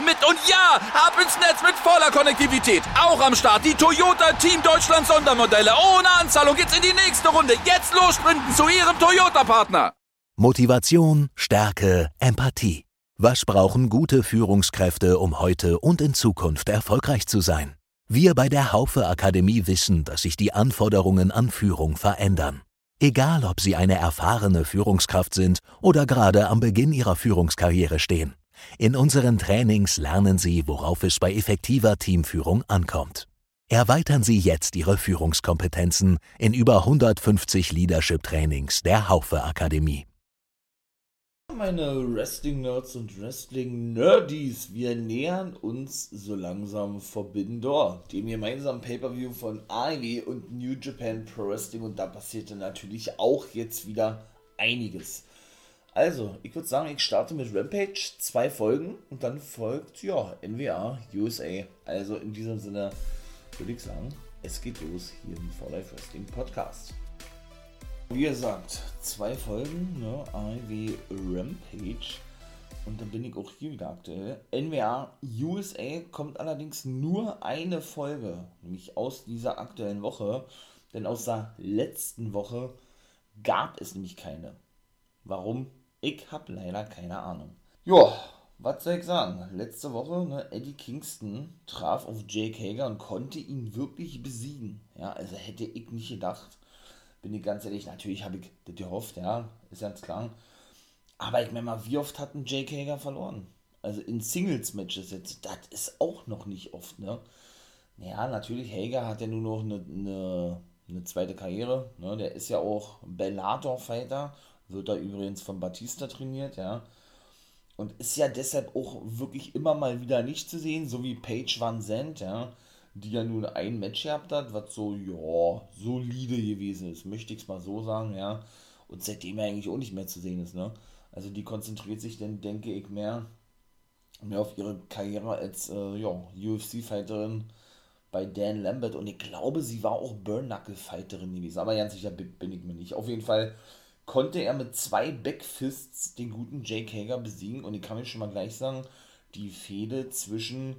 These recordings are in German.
mit. Und ja, ab ins Netz mit voller Konnektivität. Auch am Start die Toyota Team Deutschland Sondermodelle. Ohne Anzahlung geht's in die nächste Runde. Jetzt los sprinten zu ihrem Toyota-Partner. Motivation, Stärke, Empathie. Was brauchen gute Führungskräfte, um heute und in Zukunft erfolgreich zu sein? Wir bei der Haufe Akademie wissen, dass sich die Anforderungen an Führung verändern. Egal, ob Sie eine erfahrene Führungskraft sind oder gerade am Beginn Ihrer Führungskarriere stehen. In unseren Trainings lernen Sie, worauf es bei effektiver Teamführung ankommt. Erweitern Sie jetzt Ihre Führungskompetenzen in über 150 Leadership-Trainings der Haufe Akademie. Meine Wrestling-Nerds und Wrestling-Nerdies, wir nähern uns so langsam Forbidden Door, dem gemeinsamen Pay-Per-View von AEW und New Japan Pro Wrestling und da passierte natürlich auch jetzt wieder einiges. Also, ich würde sagen, ich starte mit Rampage, zwei Folgen und dann folgt, ja, NWA USA. Also in diesem Sinne würde ich sagen, es geht los hier im For Life Wrestling Podcast. Wie gesagt, zwei Folgen, ne, IW Rampage. Und dann bin ich auch hier wieder aktuell. NWA USA kommt allerdings nur eine Folge, nämlich aus dieser aktuellen Woche. Denn aus der letzten Woche gab es nämlich keine. Warum? Ich habe leider keine Ahnung. Ja, was soll ich sagen? Letzte Woche, ne, Eddie Kingston traf auf Jake Hager und konnte ihn wirklich besiegen. Ja, also hätte ich nicht gedacht bin ich ganz ehrlich, natürlich habe ich das gehofft, ja, ist ganz klar. Aber ich meine mal, wie oft hat ein Jake Hager verloren? Also in Singles-Matches jetzt, das ist auch noch nicht oft, ne? Ja, natürlich, Hager hat ja nur noch eine, eine, eine zweite Karriere, ne? Der ist ja auch Bellator-Fighter, wird da übrigens von Batista trainiert, ja. Und ist ja deshalb auch wirklich immer mal wieder nicht zu sehen, so wie Paige Van Zandt, ja die ja nun ein Match gehabt hat, was so, ja, solide gewesen ist, möchte ich es mal so sagen, ja. Und seitdem ja eigentlich auch nicht mehr zu sehen ist, ne. Also die konzentriert sich dann, denke ich, mehr, mehr auf ihre Karriere als, äh, ja, UFC-Fighterin bei Dan Lambert und ich glaube, sie war auch Burn-Knuckle-Fighterin gewesen, aber ganz sicher bin ich mir nicht. Auf jeden Fall konnte er mit zwei Backfists den guten Jake Hager besiegen und ich kann mir schon mal gleich sagen, die Fehde zwischen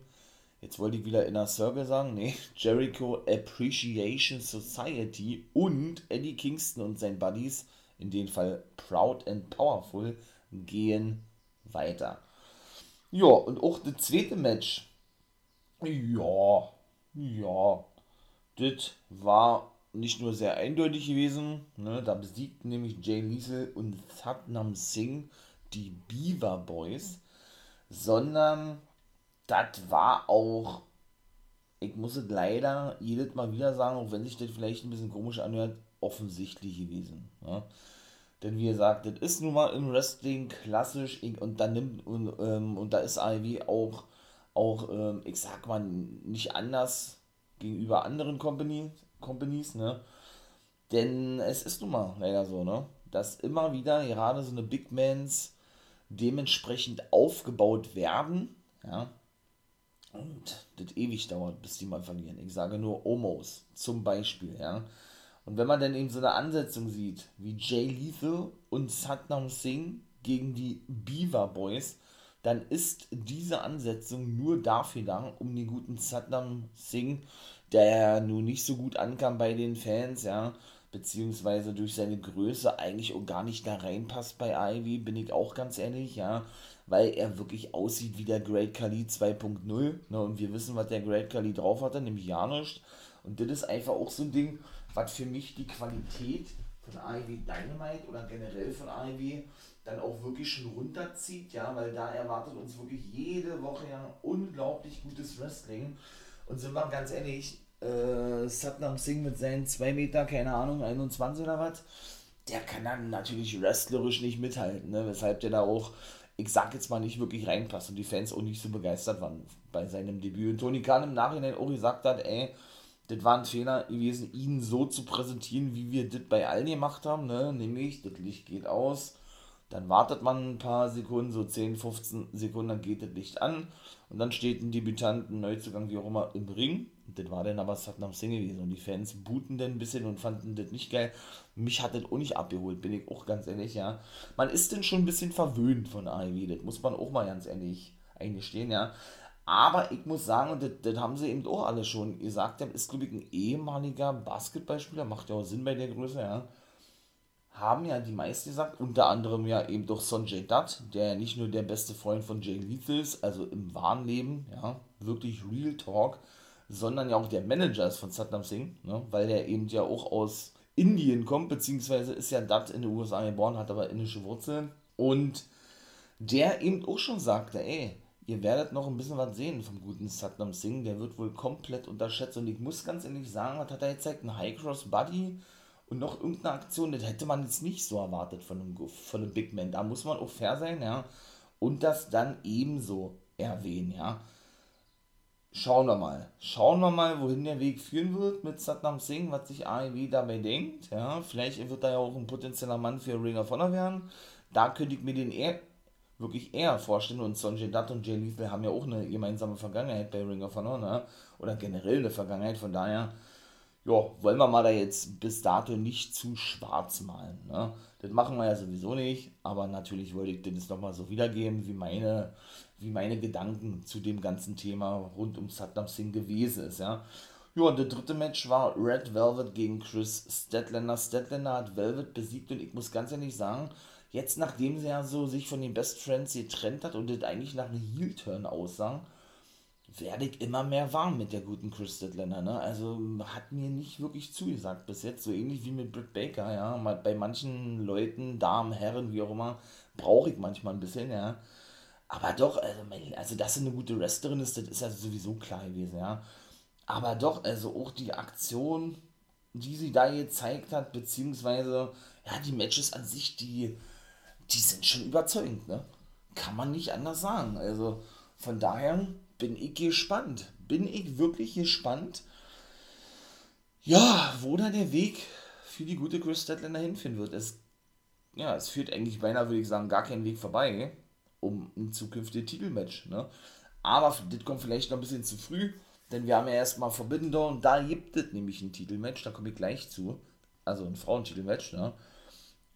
jetzt wollte ich wieder Inner Circle sagen, nee, Jericho Appreciation Society und Eddie Kingston und sein Buddies, in dem Fall Proud and Powerful, gehen weiter. Ja, und auch das zweite Match, ja, ja, das war nicht nur sehr eindeutig gewesen, ne, da besiegten nämlich Jay Liesel und Satnam Singh die Beaver Boys, sondern das war auch, ich muss es leider jedes Mal wieder sagen, auch wenn sich das vielleicht ein bisschen komisch anhört, offensichtlich gewesen. Ja? Denn wie gesagt, das ist nun mal im Wrestling klassisch und da nimmt und, ähm, und da ist AEW auch, auch ähm, ich sag mal, nicht anders gegenüber anderen Company, Companies, ne? Denn es ist nun mal leider so, ne? Dass immer wieder gerade so eine Big Mans dementsprechend aufgebaut werden, ja, und das ewig dauert, bis die mal verlieren. Ich sage nur Omos zum Beispiel, ja. Und wenn man dann eben so eine Ansetzung sieht, wie Jay Lethal und Satnam Singh gegen die Beaver Boys, dann ist diese Ansetzung nur dafür da, um den guten Satnam Singh, der ja nun nicht so gut ankam bei den Fans, ja, beziehungsweise durch seine Größe eigentlich auch gar nicht da reinpasst bei Ivy, bin ich auch ganz ehrlich, ja, weil er wirklich aussieht wie der Great Kali 2.0. Ne? Und wir wissen, was der Great Kali drauf hatte, nämlich ja. Und das ist einfach auch so ein Ding, was für mich die Qualität von AEW Dynamite oder generell von AEW dann auch wirklich schon runterzieht, ja, weil da erwartet uns wirklich jede Woche ja unglaublich gutes Wrestling. Und sind wir ganz ehrlich, äh, Satnam Singh mit seinen 2 Meter, keine Ahnung, 21 oder was, der kann dann natürlich wrestlerisch nicht mithalten, ne? weshalb der da auch ich sag jetzt mal, nicht wirklich reinpasst und die Fans auch nicht so begeistert waren bei seinem Debüt. Und Tony Khan im Nachhinein auch gesagt hat, ey, das war ein Fehler gewesen, ihn so zu präsentieren, wie wir das bei allen gemacht haben, ne? nämlich das Licht geht aus, dann wartet man ein paar Sekunden, so 10, 15 Sekunden, dann geht das Licht an und dann steht ein Debütant, ein Neuzugang, wie auch immer, im Ring. Das war dann aber Satnam Singh gewesen und die Fans booten dann ein bisschen und fanden das nicht geil. Mich hat das auch nicht abgeholt, bin ich auch ganz ehrlich, ja. Man ist denn schon ein bisschen verwöhnt von AEW, das muss man auch mal ganz ehrlich eingestehen, ja. Aber ich muss sagen, und das, haben sie eben auch alle schon gesagt, der ist, glaube ich, ein ehemaliger Basketballspieler, macht ja auch Sinn bei der Größe, ja. Haben ja die meisten gesagt, unter anderem ja eben doch Sonjay Dutt, der ja nicht nur der beste Freund von Jay Lethal ist, also im wahren Leben, ja, wirklich Real Talk, sondern ja auch der Manager ist von Satnam Singh, ne, weil der eben ja auch aus Indien kommt, beziehungsweise ist ja Dutt in den USA geboren, hat aber indische Wurzeln und der eben auch schon sagte, ey, ihr werdet noch ein bisschen was sehen vom guten Satnam Singh. Der wird wohl komplett unterschätzt. Und ich muss ganz ehrlich sagen, was hat er jetzt gezeigt? Ein High Cross Buddy und noch irgendeine Aktion, das hätte man jetzt nicht so erwartet von einem, von einem Big Man. Da muss man auch fair sein, ja. Und das dann ebenso erwähnen, ja. Schauen wir mal. Schauen wir mal, wohin der Weg führen wird mit Satnam Singh, was sich AEW dabei denkt. Ja, vielleicht wird er ja auch ein potenzieller Mann für Ring of Honor werden. Da könnte ich mir den eher wirklich eher vorstellen. Und Sonjay Dutt und Jay Lethal haben ja auch eine gemeinsame Vergangenheit bei Ring of Honor, ne? oder generell eine Vergangenheit. Von daher, ja, wollen wir mal da jetzt bis dato nicht zu schwarz malen. Ne? Das machen wir ja sowieso nicht, aber natürlich wollte ich das nochmal so wiedergeben, wie meine, wie meine Gedanken zu dem ganzen Thema rund um Saddam Singh gewesen ist. Ja? Ja, und der dritte Match war Red Velvet gegen Chris Statlander. Statlander hat Velvet besiegt und ich muss ganz ehrlich sagen, jetzt nachdem sie ja so sich von den Best Friends getrennt hat und das eigentlich nach einem Heel-Turn aussah, werde ich immer mehr warm mit der guten Chris Statlander, ne? Also hat mir nicht wirklich zugesagt bis jetzt, so ähnlich wie mit Britt Baker, ja. Bei manchen Leuten, Damen, Herren, wie auch immer, brauche ich manchmal ein bisschen, ja. Aber doch, also, also dass sie eine gute Wrestlerin ist, das ist ja sowieso klar gewesen, ja. Aber doch, also auch die Aktion, die sie da gezeigt hat, beziehungsweise, ja, die Matches an sich, die, die sind schon überzeugend, ne? Kann man nicht anders sagen. Also von daher bin ich gespannt. Bin ich wirklich gespannt, ja, wo da der Weg für die gute Chris Statlander hinführen wird. Es, ja, es führt eigentlich beinahe, würde ich sagen, gar keinen Weg vorbei um ein zukünftiges Titelmatch. Ne? Aber das kommt vielleicht noch ein bisschen zu früh, denn wir haben ja erstmal Door und da gibt es nämlich ein Titelmatch, da komme ich gleich zu. Also ein Frauentitelmatch. Ne?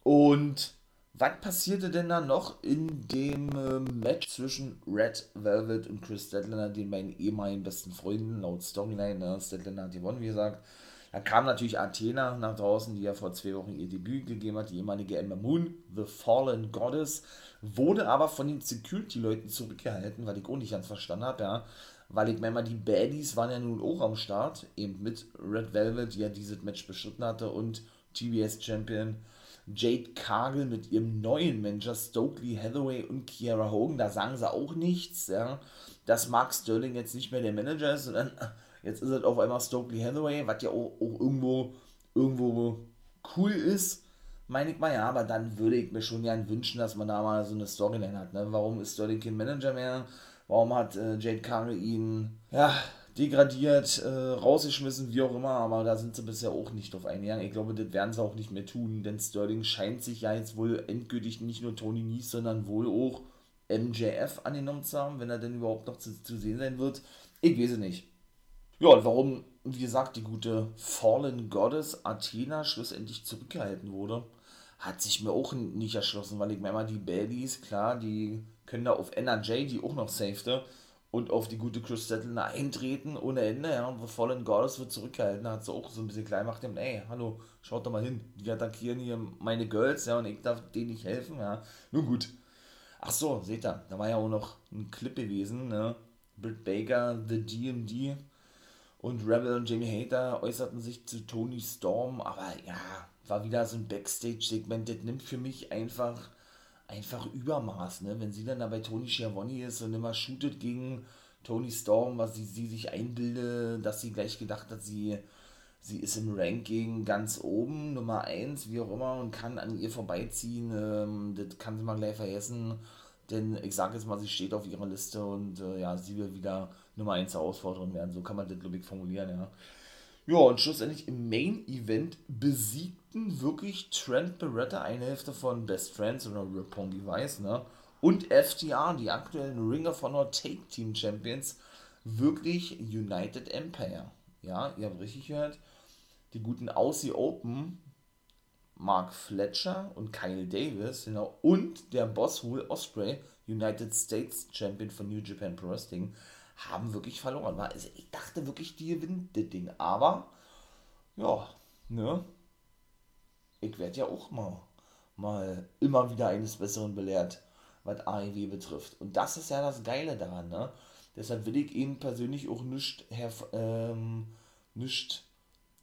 Und was passierte denn da noch in dem äh, Match zwischen Red Velvet und Chris Statlander, den beiden ehemaligen besten Freunden, laut Storyline, ne? Statlander hat gewonnen, wie gesagt. Da kam natürlich Athena nach draußen, die ja vor zwei Wochen ihr Debüt gegeben hat, die ehemalige Emma Moon, The Fallen Goddess, wurde aber von den Security-Leuten zurückgehalten, weil ich auch nicht ganz verstanden habe, ja. Weil ich meine, die Baddies waren ja nun auch am Start, eben mit Red Velvet, die ja dieses Match bestritten hatte, und TBS-Champion Jade Cargill mit ihrem neuen Manager Stokely Hathaway und Kiara Hogan, da sagen sie auch nichts, ja, dass Mark Sterling jetzt nicht mehr der Manager ist, sondern jetzt ist es auf einmal Stokely Hathaway, was ja auch, auch irgendwo, irgendwo cool ist, meine ich mal, ja, aber dann würde ich mir schon gern wünschen, dass man da mal so eine Storyline hat, ne, warum ist Sterling kein Manager mehr, warum hat äh, Jade Cargill ihn, ja, degradiert, äh, rausgeschmissen, wie auch immer, aber da sind sie bisher auch nicht drauf eingegangen. Ich glaube, das werden sie auch nicht mehr tun, denn Sterling scheint sich ja jetzt wohl endgültig nicht nur Tony Nies, sondern wohl auch MJF angenommen zu haben, wenn er denn überhaupt noch zu, zu sehen sein wird. Ich weiß es nicht. Ja, und warum, wie gesagt, die gute Fallen Goddess Athena schlussendlich zurückgehalten wurde, hat sich mir auch nicht erschlossen, weil ich mir immer die Baddies, klar, die können da auf NRJ, die auch noch safete, und auf die gute Chris Settler eintreten ohne Ende, ja, und The Fallen Goddess wird zurückgehalten, hat sie auch so ein bisschen klein gemacht, ey, hallo, schaut doch mal hin, die attackieren hier meine Girls, ja, und ich darf denen nicht helfen, ja, nun gut. Ach so, seht ihr, da war ja auch noch ein Clip gewesen, ne, Britt Baker, The DMD und Rebel und Jamie Hater äußerten sich zu Tony Storm, aber ja, war wieder so ein Backstage-Segment, das nimmt für mich einfach einfach Übermaß, ne? Wenn sie dann da bei Tony Schiavone ist und immer shootet gegen Tony Storm, was sie, sie sich einbildet, dass sie gleich gedacht hat, sie, sie ist im Ranking ganz oben, Nummer 1, wie auch immer, und kann an ihr vorbeiziehen, ähm, das kann sie mal gleich vergessen. Denn ich sage jetzt mal, sie steht auf ihrer Liste und äh, ja, sie will wieder Nummer 1 Herausforderin werden. So kann man das, glaube ich, formulieren, ja. Ja, und schlussendlich im Main Event besiegten wirklich Trent Beretta, eine Hälfte von Best Friends oder Roppongi Weiß, ne? Und FTR, die aktuellen Ring of Honor Take Team Champions, wirklich United Empire. Ja, ihr habt richtig gehört. Die guten Aussie Open, Mark Fletcher und Kyle Davis, genau, und der Boss Will Osprey, United States Champion von New Japan Pro Wrestling, haben wirklich verloren. Also ich dachte wirklich, die gewinnen das Ding. Aber, ja, ne? Ich werde ja auch mal, mal immer wieder eines Besseren belehrt, was AEW betrifft. Und das ist ja das Geile daran, ne? Deshalb will ich eben persönlich auch nicht, ähm, nicht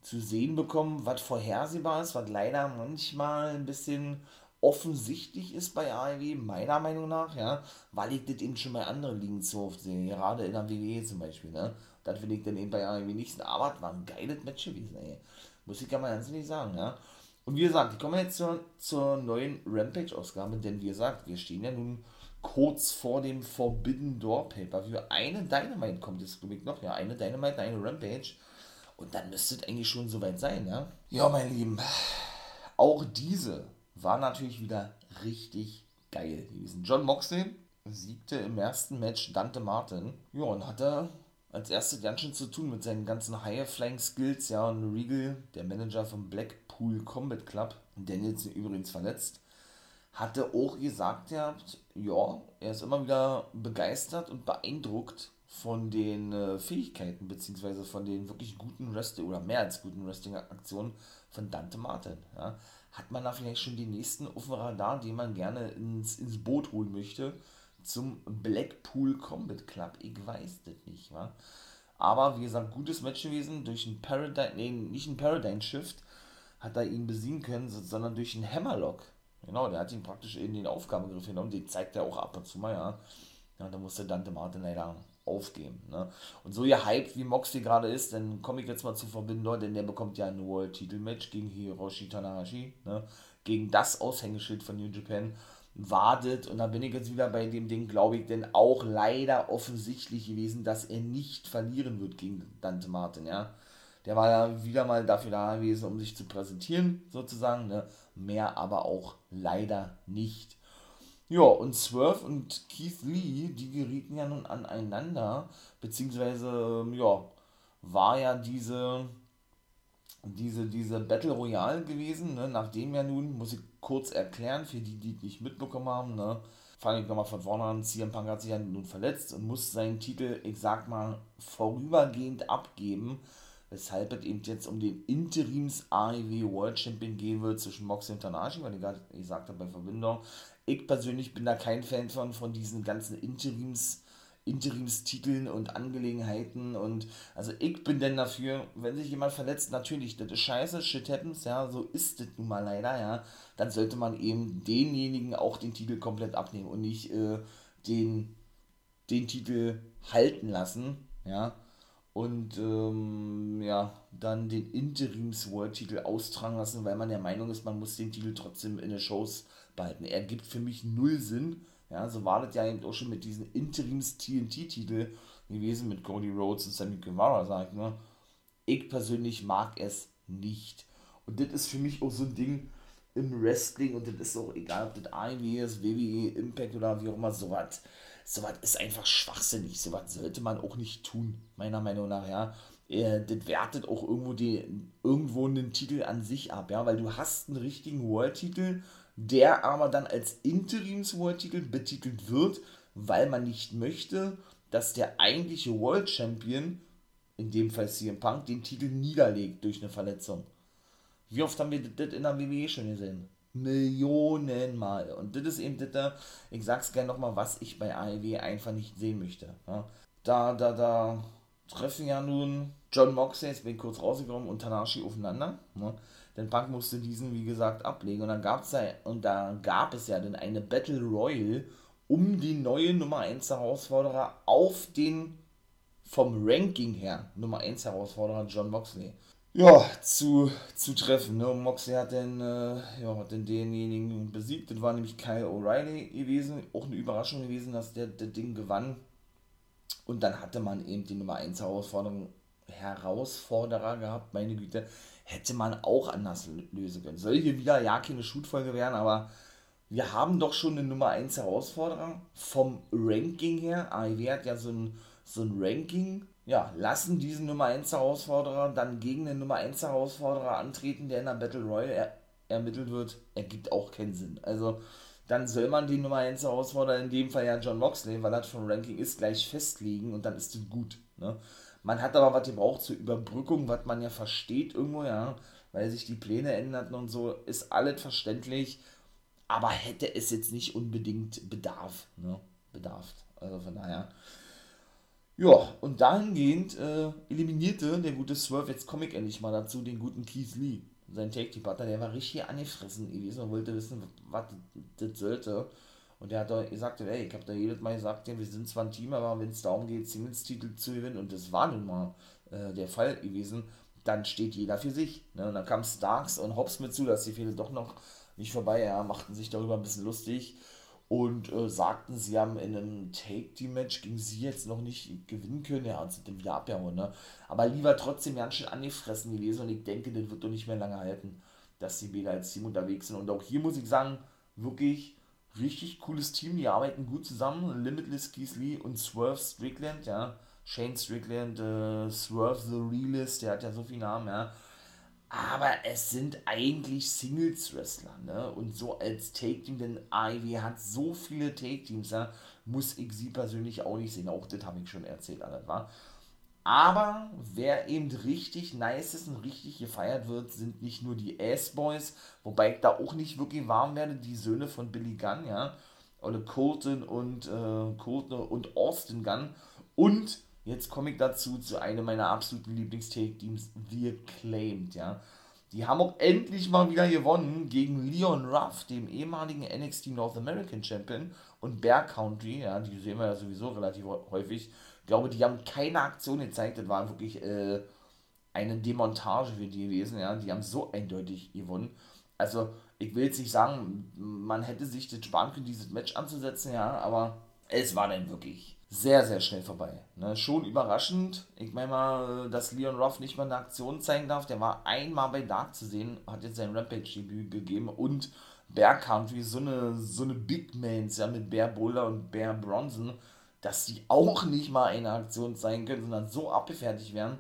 zu sehen bekommen, was vorhersehbar ist, was leider manchmal ein bisschen offensichtlich ist bei AEW, meiner Meinung nach, ja, weil ich das eben schon bei anderen Ligen zu oft sehe, gerade in der WWE zum Beispiel, ne, das will ich dann eben bei AEW nicht aber es war ein geiles Match gewesen, ey, muss ich ja mal ganz ehrlich sagen, ja, und wie gesagt, ich komme jetzt zur, zur neuen Rampage-Ausgabe, denn wie gesagt, wir stehen ja nun kurz vor dem Forbidden Door Paper. Für eine Dynamite kommt jetzt, glaube ich, noch. Ja, eine Dynamite, eine Rampage. Und dann müsste es eigentlich schon soweit sein, ja? Ja, mein Lieben. Auch diese war natürlich wieder richtig geil gewesen. John Moxley siegte im ersten Match Dante Martin. Ja, und hatte als erstes ganz schön zu tun mit seinen ganzen High-Flying-Skills. Ja, und Regal, der Manager vom Blackpool Combat Club, Danielson übrigens verletzt, hatte auch gesagt, ja, er ist immer wieder begeistert und beeindruckt von den äh, Fähigkeiten, beziehungsweise von den wirklich guten Wrestling oder mehr als guten Wrestling-Aktionen von Dante Martin. Ja. Hat man da vielleicht schon den nächsten auf dem Radar, den man gerne ins, ins Boot holen möchte, zum Blackpool Combat Club? Ich weiß das nicht, wa? Aber wie gesagt, gutes Match gewesen, durch ein Paradigm, nee, nicht ein Paradigm Shift hat er ihn besiegen können, sondern durch einen Hammerlock. Genau, der hat ihn praktisch in den Aufgabegriff genommen, den zeigt er auch ab und zu mal, ja. Ja, da musste Dante Martin leider aufgeben. Ne? Und so gehypt wie Moxley gerade ist, dann komme ich jetzt mal zu Verbinder, denn der bekommt ja ein World-Titel-Match gegen Hiroshi Tanahashi, ne? gegen das Aushängeschild von New Japan wartet. Und da bin ich jetzt wieder bei dem Ding, glaube ich, denn auch leider offensichtlich gewesen, dass er nicht verlieren wird gegen Dante Martin, ja. Der war ja wieder mal dafür da gewesen, um sich zu präsentieren, sozusagen, ne? Mehr aber auch leider nicht. Ja, und Swerve und Keith Lee, die gerieten ja nun aneinander, beziehungsweise, ähm, ja, war ja diese, diese, diese Battle Royale gewesen, ne? nachdem ja nun, muss ich kurz erklären, für die, die nicht mitbekommen haben, ne? fange ich nochmal von vorne an, CM Punk hat sich ja nun verletzt und muss seinen Titel, ich sag mal, vorübergehend abgeben, weshalb es eben jetzt um den Interims AEW World Champion gehen wird zwischen Mox und Tanashi, weil ich gerade gesagt habe bei Verbindung, ich persönlich bin da kein Fan von, von diesen ganzen Interims, Interimstiteln und Angelegenheiten und also ich bin denn dafür, wenn sich jemand verletzt, natürlich, das ist scheiße, shit happens, ja, so ist das nun mal leider, ja, dann sollte man eben denjenigen auch den Titel komplett abnehmen und nicht äh, den, den Titel halten lassen, ja, und ähm, ja, dann den Interims-World-Titel austragen lassen, weil man der Meinung ist, man muss den Titel trotzdem in den Shows behalten. Er gibt für mich null Sinn. Ja, so war das ja eben auch schon mit diesen Interims-TNT-Titel gewesen mit Cody Rhodes und Sammy Guevara, sag ich ne? Ich persönlich mag es nicht. Und das ist für mich auch so ein Ding im Wrestling und das ist auch egal, ob das AEW ist, WWE, Impact oder wie auch immer, sowas sowas ist einfach schwachsinnig. Sowas sollte man auch nicht tun, meiner Meinung nach, ja. Äh, das wertet auch irgendwo, die, irgendwo einen Titel an sich ab, ja, weil du hast einen richtigen World-Titel, der aber dann als Interims-World-Titel betitelt wird, weil man nicht möchte, dass der eigentliche World Champion, in dem Fall CM Punk, den Titel niederlegt durch eine Verletzung. Wie oft haben wir das in der WWE schon gesehen? Millionenmal. Und das ist eben das, ich sag's gerne nochmal, was ich bei AEW einfach nicht sehen möchte. Da, da, da treffen ja nun John Moxley, jetzt bin ich kurz rausgekommen, und Tanashi aufeinander. Denn Punk musste diesen, wie gesagt, ablegen. Und dann gab's ja, und da gab es ja dann eine Battle Royal um die neue Nummer 1 Herausforderer auf den vom Ranking her Nummer 1 Herausforderer John Moxley. ja, zu, zu treffen. Ne? Moxley hat dann, äh, ja, hat dann denjenigen besiegt. Das war nämlich Kyle O'Reilly gewesen. Auch eine Überraschung gewesen, dass der das Ding gewann. Und dann hatte man eben die Nummer 1 Herausforderung, Herausforderer gehabt. Meine Güte, hätte man auch anders lösen können. Soll hier wieder ja keine Shootfolge werden, aber wir haben doch schon eine Nummer 1 Herausforderer vom Ranking her. AEW hat ja so ein, so ein Ranking ja, lassen diesen Nummer 1 Herausforderer dann gegen den Nummer 1 Herausforderer antreten, der in der Battle Royale er ermittelt wird, ergibt auch keinen Sinn. Also, dann soll man die Nummer 1 Herausforderer, in dem Fall ja John Moxley, weil das vom Ranking ist, gleich festlegen und dann ist es gut. Ne? Man hat aber was gebraucht zur Überbrückung, was man ja versteht irgendwo, ja, weil sich die Pläne änderten und so, ist alles verständlich, aber hätte es jetzt nicht unbedingt Bedarf, ne? Bedarf. Also von daher, ja, und dahingehend äh, eliminierte der gute Swerve, jetzt komme ich endlich mal dazu, den guten Keith Lee. Sein Take-Team-Partner, der war richtig angefressen gewesen und wollte wissen, was das sollte. Und der hat da gesagt, ey, ich habe da jedes Mal gesagt, wir sind zwar ein Team, aber wenn es darum geht, Singles-Titel zu gewinnen, und das war nun mal äh, der Fall gewesen, dann steht jeder für sich. Ne? Und dann kam Starks und Hobbs mit zu, dass die Fehler doch noch nicht vorbei, ja, machten sich darüber ein bisschen lustig und äh, sagten, sie haben in einem Take-Team-Match gegen sie jetzt noch nicht gewinnen können. Ja, und sind dann wieder abgehauen, ne? Aber lieber trotzdem ganz schön angefressen gewesen und ich denke, das wird doch nicht mehr lange halten, dass die beide als Team unterwegs sind. Und auch hier muss ich sagen, wirklich richtig cooles Team, die arbeiten gut zusammen. Limitless Lee und Swerve Strickland, ja. Shane Strickland, äh, Swerve the Realist, der hat ja so viele Namen, ja aber es sind eigentlich Singles-Wrestler, ne? Und so als Take-Team, denn Ivy hat so viele Take-Teams, ja, muss ich sie persönlich auch nicht sehen. Auch das habe ich schon erzählt, alles war. Aber wer eben richtig nice ist und richtig gefeiert wird, sind nicht nur die Ass-Boys, wobei ich da auch nicht wirklich warm werde, die Söhne von Billy Gunn, ja. Oder Colton und, äh, Colton und Austin Gunn. Und Jetzt komme ich dazu zu einem meiner absoluten Lieblings-Take-Teams, The Acclaimed, ja. Die haben auch endlich mal wieder gewonnen gegen Leon Ruff, dem ehemaligen NXT North American Champion und Bear Country, ja, die sehen wir ja sowieso relativ häufig. Ich glaube, die haben keine Aktion gezeigt, das war wirklich äh, eine Demontage für die gewesen, ja. Die haben so eindeutig gewonnen. Also, ich will jetzt nicht sagen, man hätte sich das sparen können, dieses Match anzusetzen, ja, aber es war dann wirklich sehr, sehr schnell vorbei. Ne? Schon überraschend. Ich meine mal, dass Leon Ruff nicht mal eine Aktion zeigen darf. Der war einmal bei Dark zu sehen, hat jetzt sein Rampage-Debüt gegeben und Bear Country, so eine, so eine Big Mans, ja, mit Bear Boulder und Bear Bronson, dass die auch nicht mal eine Aktion zeigen können, sondern so abgefertigt werden,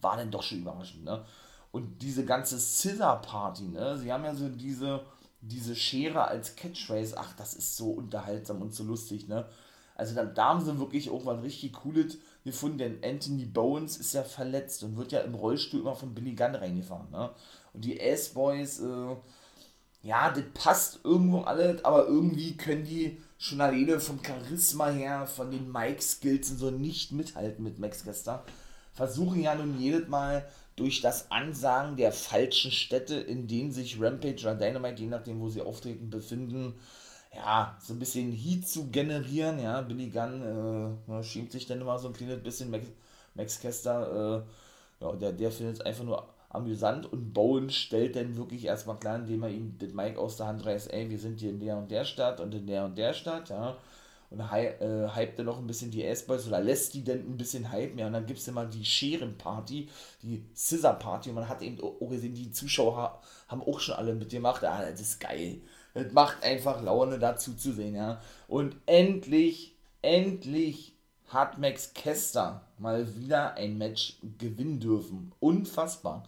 war dann doch schon überraschend. Ne? Und diese ganze Scissor Party, ne? sie haben ja so diese, diese Schere als Catchphrase, ach, das ist so unterhaltsam und so lustig, ne? Also da, da haben sie wirklich irgendwann richtig Cooles gefunden, denn Anthony Bowens ist ja verletzt und wird ja im Rollstuhl immer von Billy Gunn reingefahren. Ne? Und die S-Boys, äh, ja, das passt irgendwo alles, aber irgendwie können die schon alleine vom Charisma her, von den Mike-Skills und so nicht mithalten mit Max Kester. Versuchen ja nun jedes Mal durch das Ansagen der falschen Städte, in denen sich Rampage oder Dynamite, je nachdem wo sie auftreten, befinden, ja, so ein bisschen Heat zu generieren, ja, Billy Gunn äh, schämt sich dann immer so ein kleines bisschen, Max, Max Kester, äh, ja, der, der findet es einfach nur amüsant und Bowen stellt dann wirklich erstmal klar, indem er ihm den Mike aus der Hand reißt, ey, wir sind hier in der und der Stadt und in der und der Stadt, ja, und hy äh, hypt dann noch ein bisschen die S-Boys oder lässt die dann ein bisschen hypen, ja, und dann gibt es immer die Scherenparty, die Scissor-Party. Und man hat eben auch gesehen, die Zuschauer haben auch schon alle mitgemacht, ah, das ist geil, es macht einfach Laune dazu zu sehen, ja. Und endlich, endlich hat Max Kester mal wieder ein Match gewinnen dürfen. Unfassbar.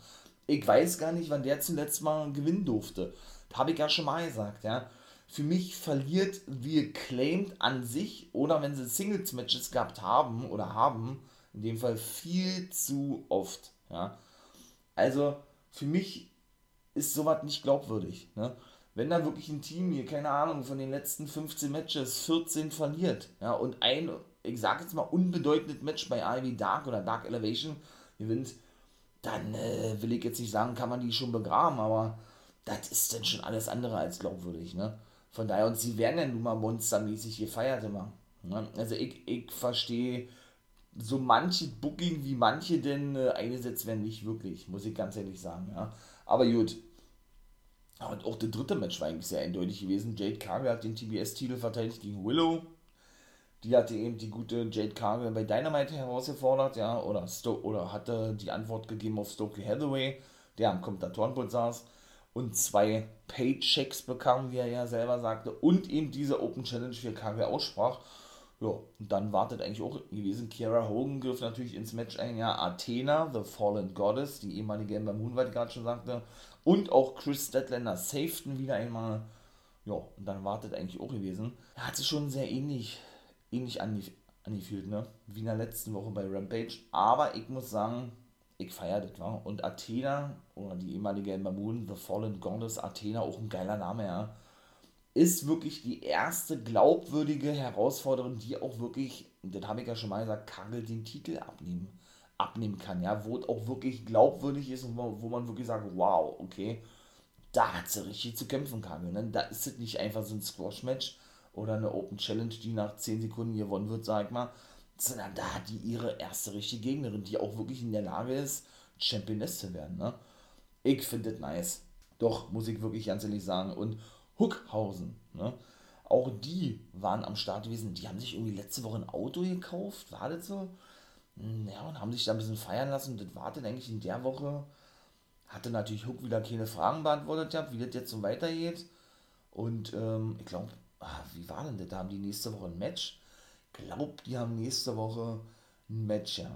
Ich weiß gar nicht, wann der zuletzt mal gewinnen durfte. Habe ich ja schon mal gesagt, ja. Für mich verliert wie Claimed an sich oder wenn sie Singles-Matches gehabt haben oder haben, in dem Fall viel zu oft, ja. Also für mich ist sowas nicht glaubwürdig, ne wenn da wirklich ein Team hier, keine Ahnung, von den letzten 15 Matches 14 verliert, ja, und ein, ich sag jetzt mal, unbedeutendes Match bei Ivy Dark oder Dark Elevation gewinnt, dann äh, will ich jetzt nicht sagen, kann man die schon begraben, aber das ist dann schon alles andere als glaubwürdig, ne? Von daher, und sie werden ja nun mal monstermäßig gefeiert immer. Ne? Also ich, ich verstehe so manche Booking, wie manche denn äh, eingesetzt werden, nicht wirklich, muss ich ganz ehrlich sagen, ja. Aber gut. Und auch der dritte Match war eigentlich sehr eindeutig gewesen. Jade Cargill hat den TBS-Titel verteidigt gegen Willow. Die hatte eben die gute Jade Cargill bei Dynamite herausgefordert, ja, oder, Sto oder hatte die Antwort gegeben auf Stokely Hathaway, der am Kommentatorenpult saß und zwei Paychecks bekam, wie er ja selber sagte, und eben diese Open Challenge für Cargill aussprach. Ja, und dann wartet eigentlich auch gewesen. Kiara Hogan griff natürlich ins Match ein. Ja, Athena, The Fallen Goddess, die ehemalige Ember Moon, weil ich gerade schon sagte. Und auch Chris Statlander safeten wieder einmal. Ja, und dann wartet eigentlich auch gewesen. Er hat sich schon sehr ähnlich, ähnlich angefühlt, ne? Wie in der letzten Woche bei Rampage. Aber ich muss sagen, ich feiere das, war. Und Athena, oder die ehemalige Ember Moon, The Fallen Goddess, Athena, auch ein geiler Name, ja ist wirklich die erste glaubwürdige Herausforderin, die auch wirklich, das habe ich ja schon mal gesagt, Kagel den Titel abnehmen, abnehmen kann, ja, wo es auch wirklich glaubwürdig ist und wo, wo man wirklich sagt, wow, okay, da hat sie richtig zu kämpfen, Kagel, ne? da ist es nicht einfach so ein Squash-Match oder eine Open Challenge, die nach 10 Sekunden gewonnen wird, sag ich mal, sondern da hat die ihre erste richtige Gegnerin, die auch wirklich in der Lage ist, Championess zu werden, ne? Ich finde das nice. Doch, muss ich wirklich ganz ehrlich sagen. Und Huckhausen. Ne? Auch die waren am Start gewesen. Die haben sich irgendwie letzte Woche ein Auto gekauft. War das so? Hm, ja, und haben sich da ein bisschen feiern lassen. Das war dann eigentlich in der Woche. Hatte natürlich Hook wieder keine Fragen beantwortet wie das jetzt so weitergeht. Und ähm, ich glaube, ah, wie war denn das? Da haben die nächste Woche ein Match. Glaubt, die haben nächste Woche ein Match, ja.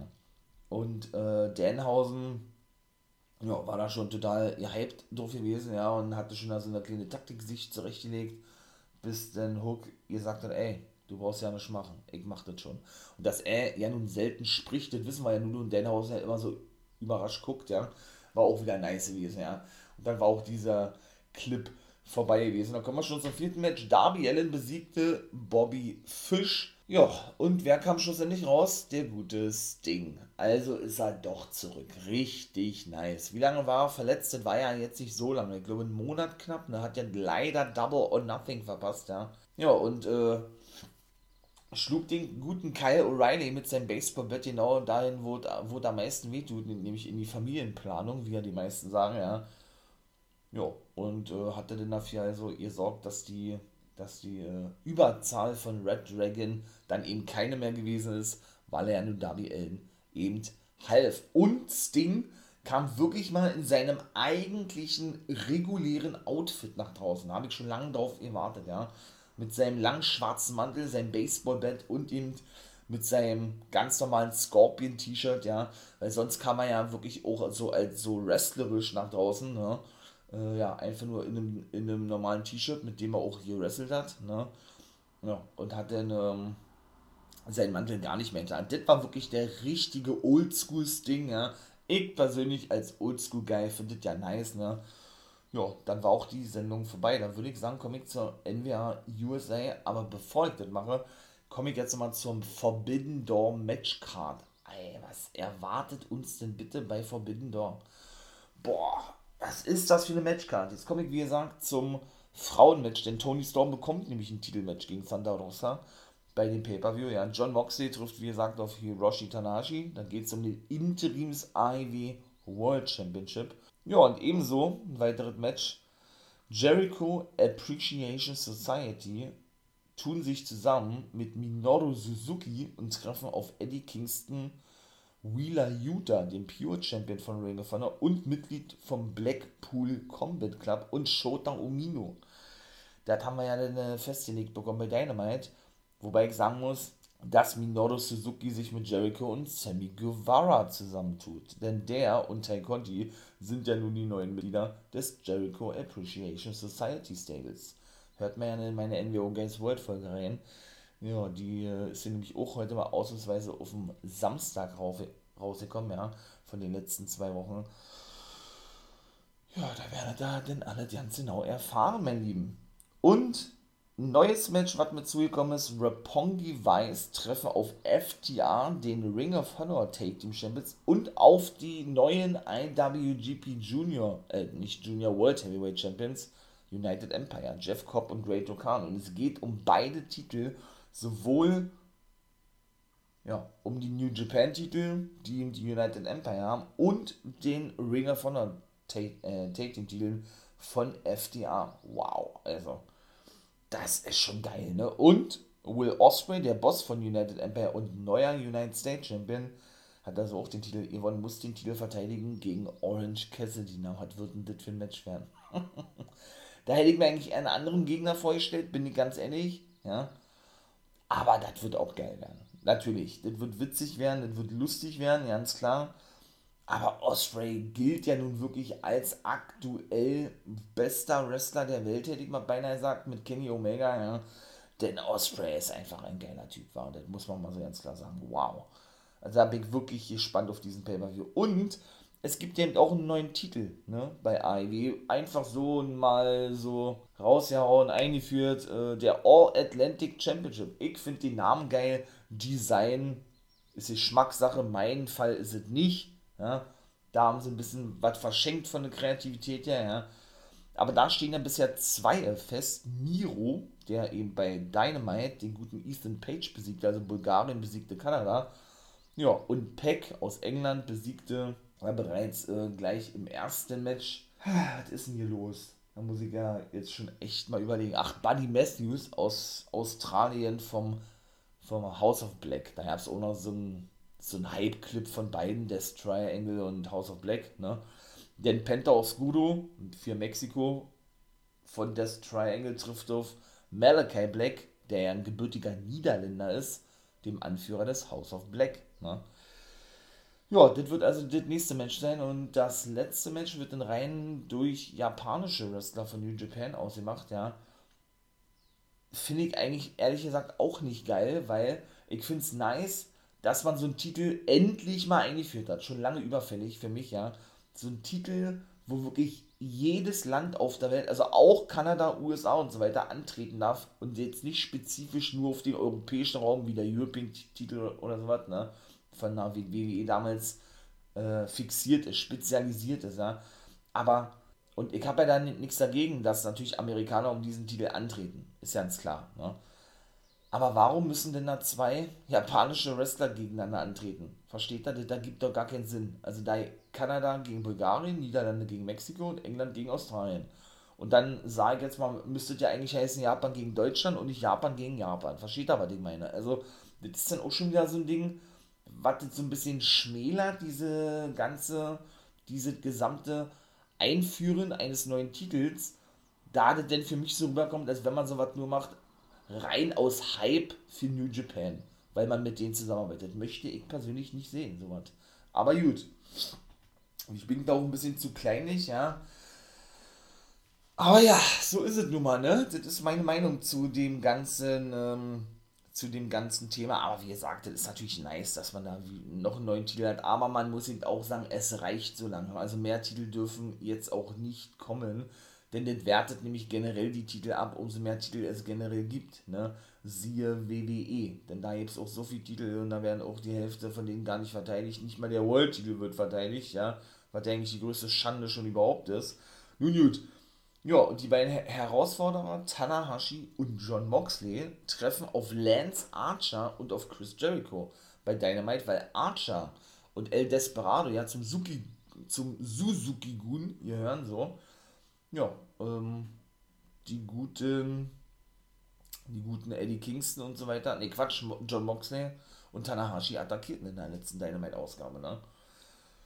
Und äh, Danhausen ja, war da schon total gehypt drauf gewesen, ja, und hatte schon da so eine kleine Taktik sich zurechtgelegt, bis dann Hook gesagt hat, ey, du brauchst ja nichts machen, ich mach das schon. Und dass er ja nun selten spricht, das wissen wir ja nur, und Danhausen ja immer so überrascht guckt, ja, war auch wieder nice gewesen, ja. Und dann war auch dieser Clip vorbei gewesen. Dann kommen wir schon zum vierten Match. Darby Allen besiegte Bobby Fish ja, und wer kam schlussendlich raus? Der gute Sting. Also ist er doch zurück. Richtig nice. Wie lange war er verletzt? Das war ja jetzt nicht so lange. Ich glaube, einen Monat knapp. Ne? Hat ja leider Double or Nothing verpasst, ja. Ja, und äh, schlug den guten Kyle O'Reilly mit seinem Baseballbett genau dahin, wo, wo es am meisten wehtut, nämlich in die Familienplanung, wie ja die meisten sagen, ja. Ja, und äh, hatte dann dafür also ihr sorgt, dass die dass die äh, Überzahl von Red Dragon dann eben keine mehr gewesen ist, weil er ja nur Darby Allen eben half. Und Sting kam wirklich mal in seinem eigentlichen regulären Outfit nach draußen. Da habe ich schon lange drauf gewartet, ja. Mit seinem langen schwarzen Mantel, seinem Baseballbett und eben mit seinem ganz normalen Scorpion-T-Shirt, ja. Weil sonst kam er ja wirklich auch so als so wrestlerisch nach draußen, ne äh, ja, einfach nur in einem, in einem normalen T-Shirt, mit dem er auch hier wrestelt hat, ne? Ja, und hat dann ähm, seinen Mantel gar nicht mehr hinter. Das war wirklich der richtige Oldschool-Sting, ja. Ich persönlich als Oldschool-Guy finde das ja nice, ne? Ja, dann war auch die Sendung vorbei. Dann würde ich sagen, komme ich zur NWA USA. Aber bevor ich das mache, komme ich jetzt mal zum Forbidden Door Matchcard. Ey, was erwartet uns denn bitte bei Forbidden Door? Boah, was ist das für eine Matchcard? Jetzt komme ich, wie gesagt, zum Frauenmatch, denn Tony Storm bekommt nämlich ein Titelmatch gegen Thunder Rosa bei dem Pay-Per-View. Ja, John Moxley trifft, wie gesagt, auf Hiroshi Tanashi. Dann geht es um den Interims IW World Championship. Ja, und ebenso ein weiteres Match. Jericho Appreciation Society tun sich zusammen mit Minoru Suzuki und treffen auf Eddie Kingston Wheeler Utah, dem Pure Champion von Ring of Honor und Mitglied vom Blackpool Combat Club und Shota Umino. Das haben wir ja dann äh, festgelegt bekommen bei Dynamite. Wobei ich sagen muss, dass Minoru Suzuki sich mit Jericho und Sammy Guevara zusammentut. Denn der und Tai Conti sind ja nun die neuen Mitglieder des Jericho Appreciation Society Stables. Hört man ja in meine NWO Games World Folge rein. Ja, die äh, ist nämlich auch heute mal ausnahmsweise auf dem Samstag rausgekommen, ja, von den letzten zwei Wochen. Ja, da werdet ihr denn alle ganz genau erfahren, mein Lieben. Und neues Match, was mir zugekommen ist, Rapongi Vice treffen auf FTR, den Ring of Honor Take Team Champions und auf die neuen IWGP Junior, äh, nicht Junior World Heavyweight Champions, United Empire, Jeff Cobb und Great O'Connor. Und es geht um beide Titel sowohl ja, um die New Japan Titel, die die United Empire haben und den Ring of Honor äh, Taking Titeln von FDA. Wow, also das ist schon geil, ne? Und Will Osprey, der Boss von United Empire und neuer United States Champion, hat also auch den Titel, Yvonne muss den Titel verteidigen gegen Orange Cassidy. Na, was wird denn das für ein Match werden? da hätte ich mir eigentlich einen anderen Gegner vorgestellt, bin ich ganz ehrlich, ja. Aber das wird auch geil werden. Natürlich, das wird witzig werden, das wird lustig werden, ganz klar. Aber Osprey gilt ja nun wirklich als aktuell bester Wrestler der Welt, hätte ich mal beinahe gesagt, mit Kenny Omega, ja. Denn Osprey ist einfach ein geiler Typ, war. Und das muss man mal so ganz klar sagen. Wow. Also da bin ich wirklich gespannt auf diesen Pay-Per-View. Und es gibt ja auch einen neuen Titel ne, bei AEW. Einfach so mal so rausgehauen, eingeführt. Äh, der All-Atlantic Championship. Ich finde den Namen geil. Design ist Geschmackssache. Mein Fall ist es nicht. Ja. Da haben sie ein bisschen was verschenkt von der Kreativität her. Ja. Aber da stehen ja bisher zwei fest. Miro, der eben bei Dynamite den guten Ethan Page besiegte, also Bulgarien besiegte Kanada. Ja, und Peck aus England besiegte ja, bereits äh, gleich im ersten Match. Was ist denn hier los? Da muss ich ja jetzt schon echt mal überlegen. Ach, Buddy Matthews aus Australien vom, vom House of Black. Da gab es auch noch so ein, so ein Hype-Clip von beiden, Death Triangle und House of Black. Ne? Denn Penta Oscudo für Mexiko von Death Triangle trifft auf Malachi Black, der ja ein gebürtiger Niederländer ist, dem Anführer des House of Black. Ne? Ja, das wird also das nächste Match sein und das letzte Match wird in rein durch japanische Wrestler von New Japan ausgemacht, ja. Finde ich eigentlich ehrlich gesagt auch nicht geil, weil ich finde es nice, dass man so einen Titel endlich mal eingeführt hat. Schon lange überfällig für mich, ja. So ein Titel, wo wirklich jedes Land auf der Welt, also auch Kanada, USA und so weiter, antreten darf und jetzt nicht spezifisch nur auf den europäischen Raum wie der European-Titel oder sowas, ne? Von der WWE damals äh, fixiert ist, spezialisiert ist, ja. Aber, und ich habe ja da nichts dagegen, dass natürlich Amerikaner um diesen Titel antreten. Ist ja ganz klar, ne? Aber warum müssen denn da zwei japanische Wrestler gegeneinander antreten? Versteht ihr? Da gibt doch gar keinen Sinn. Also da Kanada gegen Bulgarien, Niederlande gegen Mexiko und England gegen Australien. Und dann sage ich jetzt mal, müsste ja eigentlich heißen Japan gegen Deutschland und nicht Japan gegen Japan. Versteht ihr, was ich meine? Also, das ist dann auch schon wieder so ein Ding, was so ein bisschen schmälert, diese ganze, diese gesamte Einführen eines neuen Titels, da das denn für mich so rüberkommt, als wenn man sowas nur macht, rein aus Hype für New Japan, weil man mit denen zusammenarbeitet. Möchte ich persönlich nicht sehen, sowas. Aber gut. Ich bin da auch ein bisschen zu kleinlich, ja. Aber ja, so ist es nun mal, ne? Das ist meine Meinung zu dem ganzen ähm, zu dem ganzen Thema. Aber wie gesagt, das ist natürlich nice, dass man da noch einen neuen Titel hat. Aber man muss eben auch sagen, es reicht so lange. Also mehr Titel dürfen jetzt auch nicht kommen. Denn das wertet nämlich generell die Titel ab, umso mehr Titel es generell gibt. Ne? Siehe WWE. Denn da gibt es auch so viele Titel und da werden auch die Hälfte von denen gar nicht verteidigt. Nicht mal der World-Titel wird verteidigt, ja. Was eigentlich die größte Schande schon überhaupt ist. Nun gut, ja, und die beiden Herausforderer, Tanahashi und John Moxley, treffen auf Lance Archer und auf Chris Jericho bei Dynamite, weil Archer und El Desperado ja zum, Suki, zum Suzuki-Gun gehören, so. Ja, ähm, die guten, die guten Eddie Kingston und so weiter, ne Quatsch, John Moxley und Tanahashi attackierten in der letzten Dynamite-Ausgabe, ne?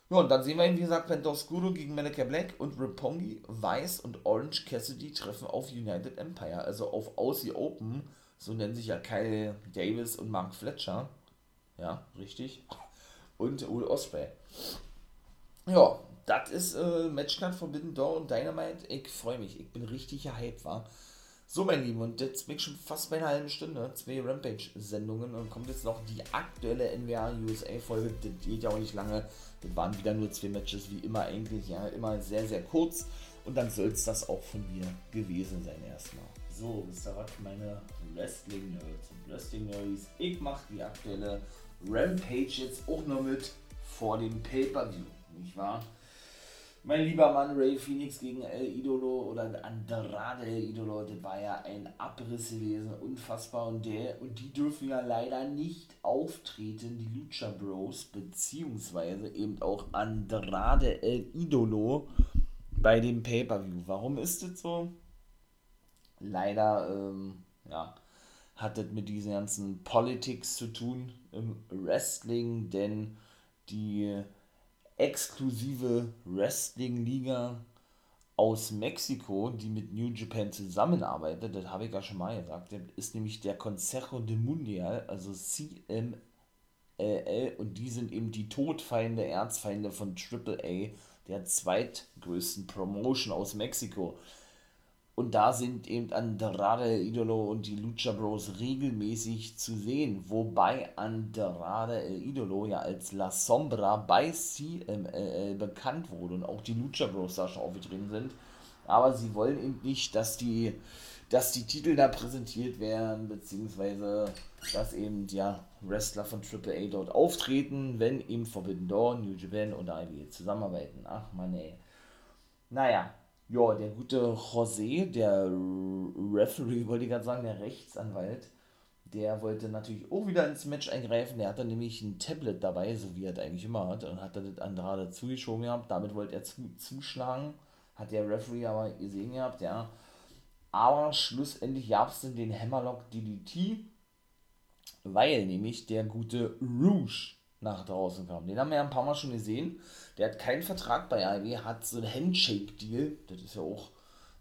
Ja, und dann sehen wir ihn, wie gesagt, Penta Oscuro gegen Malachi Black und Roppongi, Weiß und Orange Cassidy treffen auf United Empire, also auf Aussie Open. So nennen sich ja Kyle Davis und Mark Fletcher. Ja, richtig. Und Will Osprey. Ja, das ist äh, Matchcard Forbidden Door und Dynamite. Ich freue mich. Ich bin richtig hype, war. So, mein Lieben, und jetzt bin ich schon fast bei einer halben Stunde. Zwei Rampage-Sendungen und kommt jetzt noch die aktuelle NWA USA-Folge. Das geht ja auch nicht lange. Das waren wieder nur zwei Matches, wie immer eigentlich. Ja, immer sehr, sehr kurz. Und dann soll es das auch von mir gewesen sein, erstmal. So, wisst ihr meine Wrestling-Nerds und Wrestling-Nerds? Ich mache die aktuelle Rampage jetzt auch noch mit vor dem Pay-Per-View, nicht wahr? Mein lieber Mann Ray Phoenix gegen El Idolo oder Andrade El Idolo, das war ja ein Abriss gewesen, unfassbar. Und, der, und die dürfen ja leider nicht auftreten, die Lucha Bros, beziehungsweise eben auch Andrade El Idolo bei dem Pay-Per-View. Warum ist das so? Leider, ähm, ja, hat das mit diesen ganzen Politics zu tun im Wrestling, denn die exklusive Wrestling-Liga aus Mexiko, die mit New Japan zusammenarbeitet, das habe ich ja schon mal gesagt, ist nämlich der Consejo de Mundial, also CMLL, und die sind eben die Todfeinde, Erzfeinde von AAA, der zweitgrößten Promotion aus Mexiko. Und da sind eben Andrade Idolo und die Lucha Bros regelmäßig zu sehen. Wobei Andrade El Idolo ja als La Sombra bei CMLL bekannt wurde und auch die Lucha Bros da schon aufgetreten sind. Aber sie wollen eben nicht, dass die, dass die Titel da präsentiert werden, beziehungsweise dass eben ja Wrestler von AAA dort auftreten, wenn eben Forbidden Door, New Japan und IBA zusammenarbeiten. Ach man ey. Naja, ja, der gute José, der Referee, wollte ich gerade sagen, der Rechtsanwalt, der wollte natürlich auch wieder ins Match eingreifen. Der hatte nämlich ein Tablet dabei, so wie er das eigentlich immer hat, und hat das Andrade zugeschoben gehabt. Damit wollte er zu, zuschlagen. Hat der Referee aber gesehen gehabt, ja. Aber schlussendlich gab es den Hammerlock DDT, weil nämlich der gute Rouge nach draußen kam. Den haben wir ja ein paar Mal schon gesehen. Der hat keinen Vertrag bei AEW, hat so einen Handshake-Deal. Das ist ja auch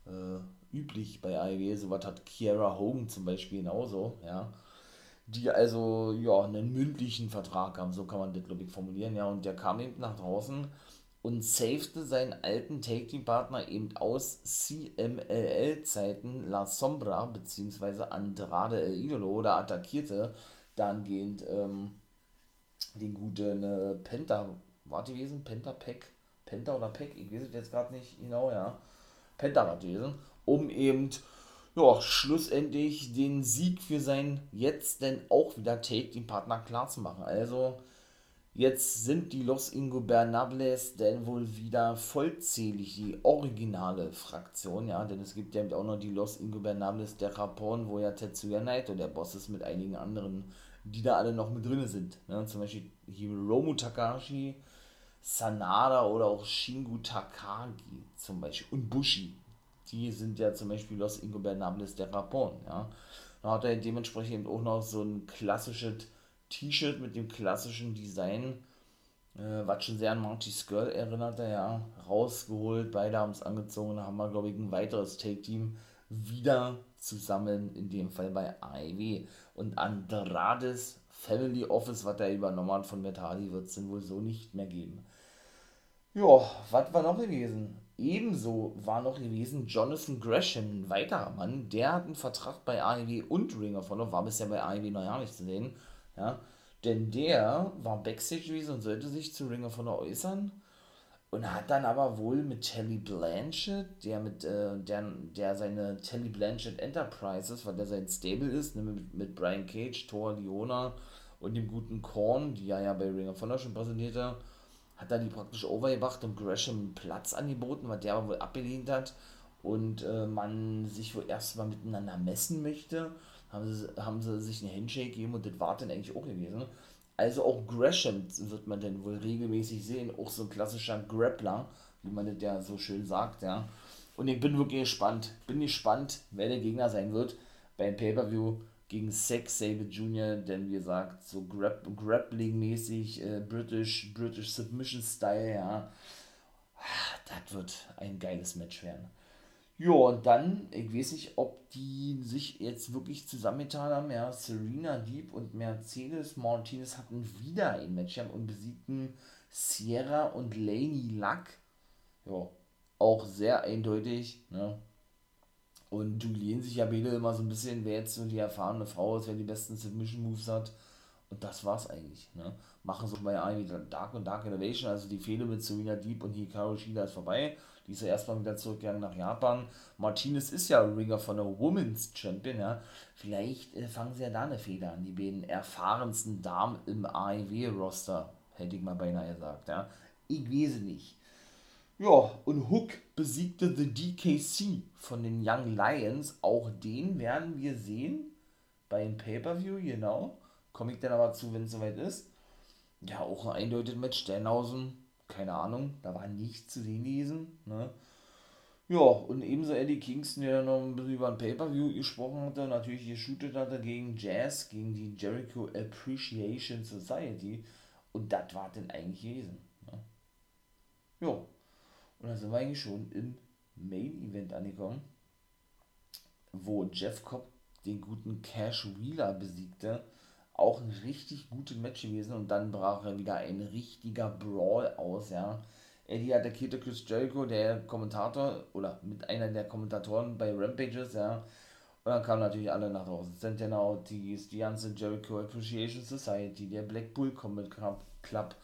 äh, üblich bei AEW. Sowas hat Kiera Hogan zum Beispiel genauso, ja. Die also, ja, einen mündlichen Vertrag haben, so kann man das, glaube ich, formulieren, ja. Und der kam eben nach draußen und safete seinen alten Take-Team-Partner eben aus CMLL-Zeiten La Sombra, beziehungsweise Andrade El Idolo, oder attackierte dahingehend, ähm, den guten äh, Penta, war gewesen? Penta Pack? Penta oder Pack? Ich weiß es jetzt gerade nicht genau, ja. Penta war gewesen, um eben, ja, schlussendlich den Sieg für sein jetzt denn auch wieder Take den Partner klar zu machen. Also, jetzt sind die Los Ingobernables denn wohl wieder vollzählig, die originale Fraktion, ja, denn es gibt ja auch noch die Los Ingobernables der Rapon, wo ja Tetsuya Naito der Boss ist mit einigen anderen die da alle noch mit drin sind. Ne? Zum Beispiel Hiromu Takashi, Sanada oder auch Shingu Takagi zum Beispiel und Bushi. Die sind ja zum Beispiel Los Ingobernables der Rapon. Ja? Dann hat er dementsprechend auch noch so ein klassisches T-Shirt mit dem klassischen Design, äh, was schon sehr an Monty Skull erinnert, ja, rausgeholt. Beide haben es angezogen. Da haben wir, glaube ich, ein weiteres Take-Team wieder zusammen, in dem Fall bei AEW. Und Andrades Family Office, was er übernommen hat von Metali, wird es wohl so nicht mehr geben. Ja, was war noch gewesen? Ebenso war noch gewesen Jonathan Gresham, ein weiterer Mann, der hat einen Vertrag bei AEW und Ring of Honor, war bisher bei AEW noch gar nicht zu sehen, ja, denn der war Backstage gewesen und sollte sich zu Ring of Honor äußern und hat dann aber wohl mit Telly Blanchett, der mit, äh, der, der seine Telly Blanchett Enterprises, weil der sein Stable ist, ne, mit, mit Brian Cage, Thor, Leona und dem guten Korn, die er ja bei Ring of Honor schon präsentierte, hat er die praktisch overgebracht und Gresham Platz angeboten, was der aber wohl abgelehnt hat. Und äh, man sich wohl erstmal miteinander messen möchte, haben sie, haben sie sich einen Handshake gegeben und das war dann eigentlich auch gewesen. Also auch Gresham wird man denn wohl regelmäßig sehen, auch so ein klassischer Grappler, wie man das ja so schön sagt, ja. Und ich bin wirklich gespannt, bin gespannt, wer der Gegner sein wird beim Pay-Per-View gegen Sex Saber Jr., denn wie gesagt, so Grapp Grappling-mäßig, äh, British, British Submission Style, ja. Das wird ein geiles Match werden. Ja, und dann, ich weiß nicht, ob die sich jetzt wirklich zusammengetan haben. Ja, Serena Deep und Mercedes Martinez hatten wieder ein Match und besiegten Sierra und Laney Luck. Ja, auch sehr eindeutig. Ne? Und duellieren sich ja beide immer so ein bisschen, wer jetzt die erfahrene Frau ist, wer die besten Submission Moves hat. Und das war's eigentlich. Ne? Machen so bei irgendwie Dark und Dark Innovation, also die Fehde mit Serena Deep und Hikaru Shida ist vorbei. Die ist ja erstmal wieder zurückgegangen nach Japan. Martinez ist ja Ringer von der Women's Champion, ja. Vielleicht äh, fangen sie ja da eine Feder an. Die beiden erfahrensten Damen im AEW-Roster, hätte ich mal beinahe gesagt, ja. Ich weiß nicht. Ja, und Hook besiegte The DKC von den Young Lions. Auch den werden wir sehen beim Pay-Per-View, genau. Komme ich dann aber zu, wenn es soweit ist. Ja, auch ein eindeutiges Match. Sternhausen, keine Ahnung, da war nichts zu sehen gewesen. Ne? Ja, und ebenso Eddie Kingston, der noch ein bisschen über ein Pay-Per-View gesprochen hatte, natürlich geshootet hatte gegen Jazz, gegen die Jericho Appreciation Society. Und das war denn eigentlich gewesen. Ne? Ja, und da sind wir eigentlich schon im Main Event angekommen, wo Jeff Cobb den guten Cash Wheeler besiegte. Auch ein richtig gutes Match gewesen und dann brach er wieder ein richtiger Brawl aus, ja. Eddie attackierte Chris Jericho, der Kommentator oder mit einer der Kommentatoren bei Rampages, ja. Und dann kamen natürlich alle nach draußen. Santana Ortiz, die ganze Jericho Appreciation Society, der Blackpool Combat Club.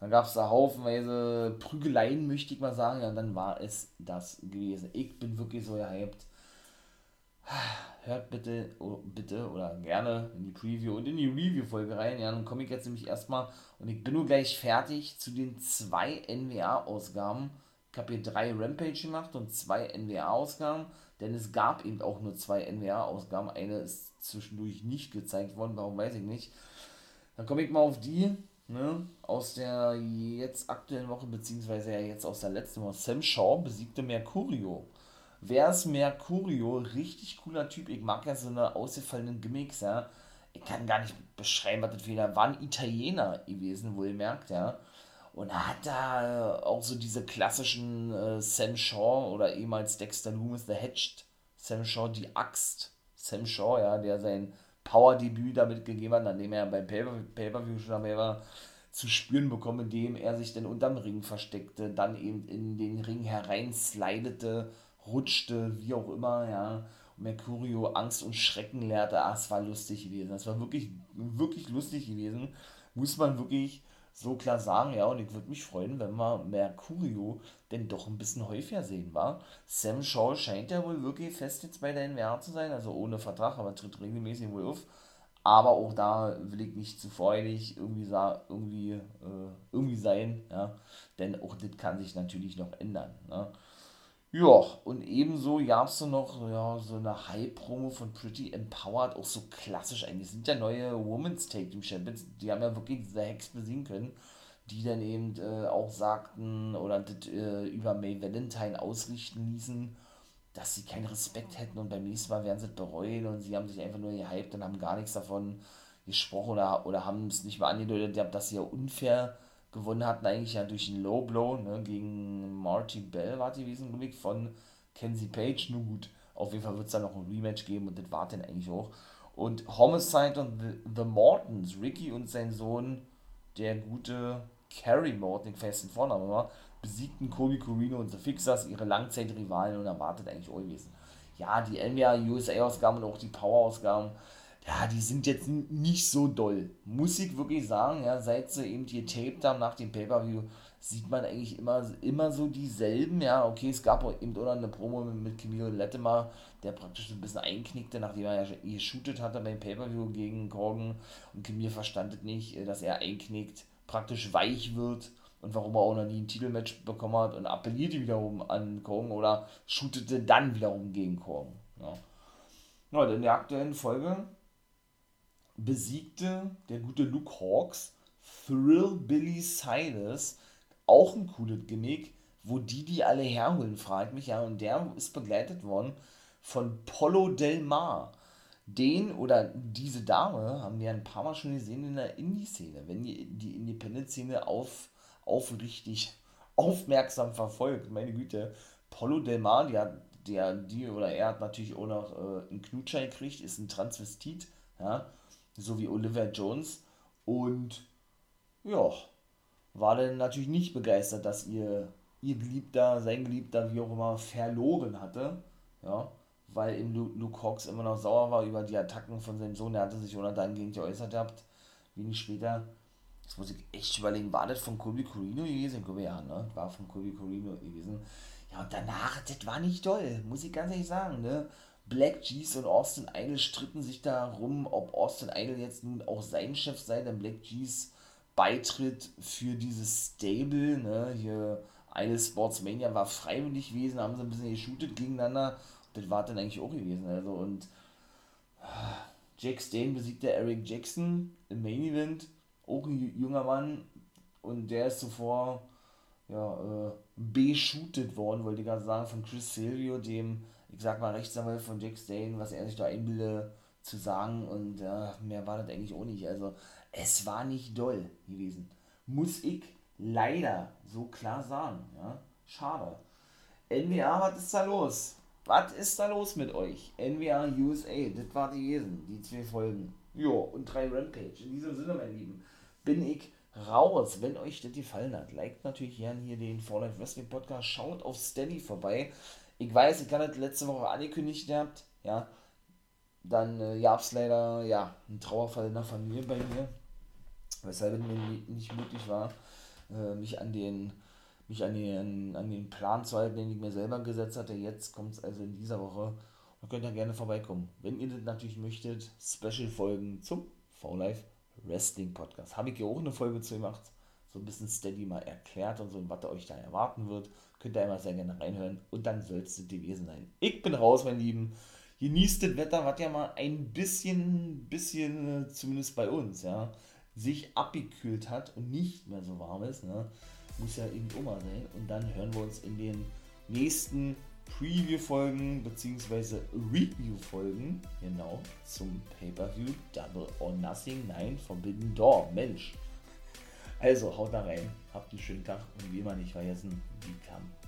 Dann gab es da haufenweise Prügeleien, möchte ich mal sagen. Ja, dann war es das gewesen. Ich bin wirklich so gehypt hört bitte, oh, bitte oder gerne in die Preview und in die Review-Folge rein. Ja, dann komme ich jetzt nämlich erstmal und ich bin nur gleich fertig zu den zwei NWA-Ausgaben. Ich habe hier drei Rampage gemacht und zwei NWA-Ausgaben, denn es gab eben auch nur zwei NWA-Ausgaben. Eine ist zwischendurch nicht gezeigt worden, warum weiß ich nicht. Dann komme ich mal auf die, ne, aus der jetzt aktuellen Woche, beziehungsweise ja jetzt aus der letzten Woche. Sam Shaw besiegte Mercurio. Wer ist Mercurio? Richtig cooler Typ. Ich mag ja so eine ausgefallenen Gimmicks, ja. Ich kann gar nicht beschreiben, was das wieder war. Ein Italiener gewesen, wohlmerkt, ja. Und er hat da auch so diese klassischen äh, Sam Shaw oder ehemals Dexter Loomis, The Hedged Sam Shaw, die Axt. Sam Shaw, ja, der sein Power-Debüt damit gegeben hat, nachdem er beim Pay-Per-View schon war, zu spüren bekommen, indem er sich dann unterm Ring versteckte, dann eben in den Ring hereinslidete rutschte, wie auch immer, ja. Mercurio Angst und Schrecken lehrte. Ah, es war lustig gewesen. Es war wirklich, wirklich lustig gewesen. Muss man wirklich so klar sagen, ja. Und ich würde mich freuen, wenn wir Mercurio denn doch ein bisschen häufiger sehen, war. Sam Shaw scheint ja wohl wirklich fest jetzt bei der NWR zu sein, also ohne Vertrag, aber tritt regelmäßig wohl auf. Aber auch da will ich nicht zu freudig irgendwie, irgendwie, äh, irgendwie sein, ja. Denn auch das kann sich natürlich noch ändern. Ne? Ja, und ebenso gab es noch ja, so eine High-Promo von Pretty Empowered, auch so klassisch eigentlich. Sind ja neue Women's Take Team Champions, die haben ja wirklich diese Hex besiegen können, die dann eben äh, auch sagten oder das äh, über May Valentine ausrichten ließen, dass sie keinen Respekt hätten und beim nächsten Mal werden sie es bereuen und sie haben sich einfach nur gehypt und haben gar nichts davon gesprochen oder, oder haben es nicht mal angedeutet, dass sie ja unfair gewonnen hatten, eigentlich ja durch einen Low Blow ne, gegen Marty Bell war die gewesen, glaube von Kenzie Page. Nur gut, auf jeden Fall wird es dann noch ein Rematch geben und das war dann eigentlich auch. Und Homicide und The, The Mortons, Ricky und sein Sohn, der gute Carrie Morton, ich den Vornamen war, besiegten Kobe Corino und The Fixers, ihre Langzeitrivalen und erwartet eigentlich auch gewesen. Ja, die NWA USA-Ausgaben und auch die Power-Ausgaben ja, die sind jetzt nicht so doll. Muss ich wirklich sagen, ja, seit sie eben getaped haben nach dem Pay-Per-View, sieht man eigentlich immer, immer so dieselben, ja, okay, es gab auch eben oder eine Promo mit, Camilo Latimer, der praktisch ein bisschen einknickte, nachdem er ja geshootet hatte beim Pay-Per-View gegen Korgen und Camille verstand es nicht, äh, dass er einknickt, praktisch weich wird und warum er auch noch nie ein Titelmatch bekommen hat und appellierte wiederum an Korgen oder shootete dann wiederum gegen Korgen, ja. Ja, in der aktuellen Folge besiegte der gute Luke Hawks Thrill Billy Silas. Auch ein cooles Gimmick, wo die die alle herholen, fragt mich ja. Und der ist begleitet worden von Polo Del Mar. Den oder diese Dame haben wir ein paar Mal schon gesehen in der Indie-Szene. Wenn ihr die Independent-Szene auf, aufrichtig aufmerksam verfolgt, meine Güte, Polo Del Mar, die hat, der, die oder er hat natürlich auch noch äh, einen Knutscher gekriegt, ist ein Transvestit, ja, so wie Olivia Jones. Und ja, war dann natürlich nicht begeistert, dass ihr, ihr Geliebter, sein Geliebter, wie auch immer, verloren hatte. Ja, weil eben Luke Hawks immer noch sauer war über die Attacken von seinem Sohn. Der hatte sich oder dahingehend geäußert gehabt. Wenig später, das muss ich echt überlegen, war das von Colby Corino gewesen? Ich ja, ne? War von Colby Corino gewesen. Ja, und danach, das war nicht toll, muss ich ganz ehrlich sagen, ne? Black G's und Austin Idol stritten sich darum, ob Austin Idol jetzt nun auch sein Chef sei, denn Black G's Beitritt für dieses Stable, ne, hier eine Sportsmania war freiwillig gewesen, haben sie ein bisschen geshootet gegeneinander. Das war dann eigentlich auch gewesen. Also und Jack Stain besiegt der Eric Jackson im Main Event, auch ein junger Mann und der ist zuvor ja, äh, beshootet worden, wollte ich gerade sagen, von Chris Silvio, dem, ich sag mal, Rechtsanwalt von Jack Stain, was er sich da einbilde zu sagen und ja, mehr war das eigentlich auch nicht. Also es war nicht doll gewesen. Muss ich leider so klar sagen. Ja? Schade. NWA, was ist da los? Was ist da los mit euch? NWA USA, das war die gewesen, die zwei Folgen. Jo, und drei Rampage. In diesem Sinne, mein Lieben, bin ich raus. Wenn euch das gefallen hat, liked natürlich gerne hier den For Life Wrestling Podcast. Schaut auf Steady vorbei. Ich weiß, ich das letzte Woche angekündigt gehabt. Ja, dann äh, gab es leider ja, einen Trauerfall in der Familie bei mir, weshalb es mir nicht möglich war, äh, mich an den mich an den, an den Plan zu halten, den ich mir selber gesetzt hatte. Jetzt kommt es also in dieser Woche. Da könnt ihr gerne vorbeikommen. Wenn ihr das natürlich möchtet, Special-Folgen zum V-Life Wrestling Podcast. Habe ich hier auch eine Folge zu gemacht. So ein bisschen steady mal erklärt und so, was euch da erwarten wird. Könnt ihr immer sehr gerne reinhören. Und dann soll es gewesen sein. Ich bin raus, mein Lieben genießt das Wetter, was ja mal ein bisschen, bisschen, äh, zumindest bei uns, ja, sich abgekühlt hat und nicht mehr so warm ist. Ne? Muss ja eben immer sein. Und dann hören wir uns in den nächsten Preview-Folgen bzw. Review-Folgen, genau, zum Pay-Per-View Double or Nothing, nein, Forbidden Door, Mensch. Also, haut da rein, habt einen schönen Tag und wie immer nicht vergessen, become Wieder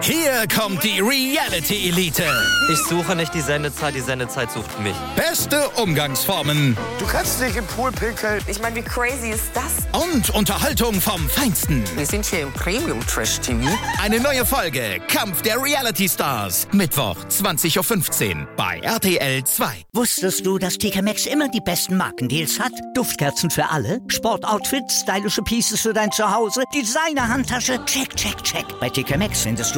Hier kommt die Reality Elite. Ich suche nicht die Sendezeit, die Sendezeit sucht mich. Beste Umgangsformen. Du kannst nicht im Pool pinkeln. Ich meine, wie crazy ist das? Und Unterhaltung vom Feinsten. Wir sind hier im Premium Trash TV. Eine neue Folge Kampf der Reality Stars. Mittwoch 20.15 Uhr bei RTL 2. Wusstest du, dass TK Maxx immer die besten Markendeals hat? Duftkerzen für alle, Sportoutfits, stylische Pieces für dein Zuhause, Designer-Handtasche, check, check, check. Bei TK Maxx findest du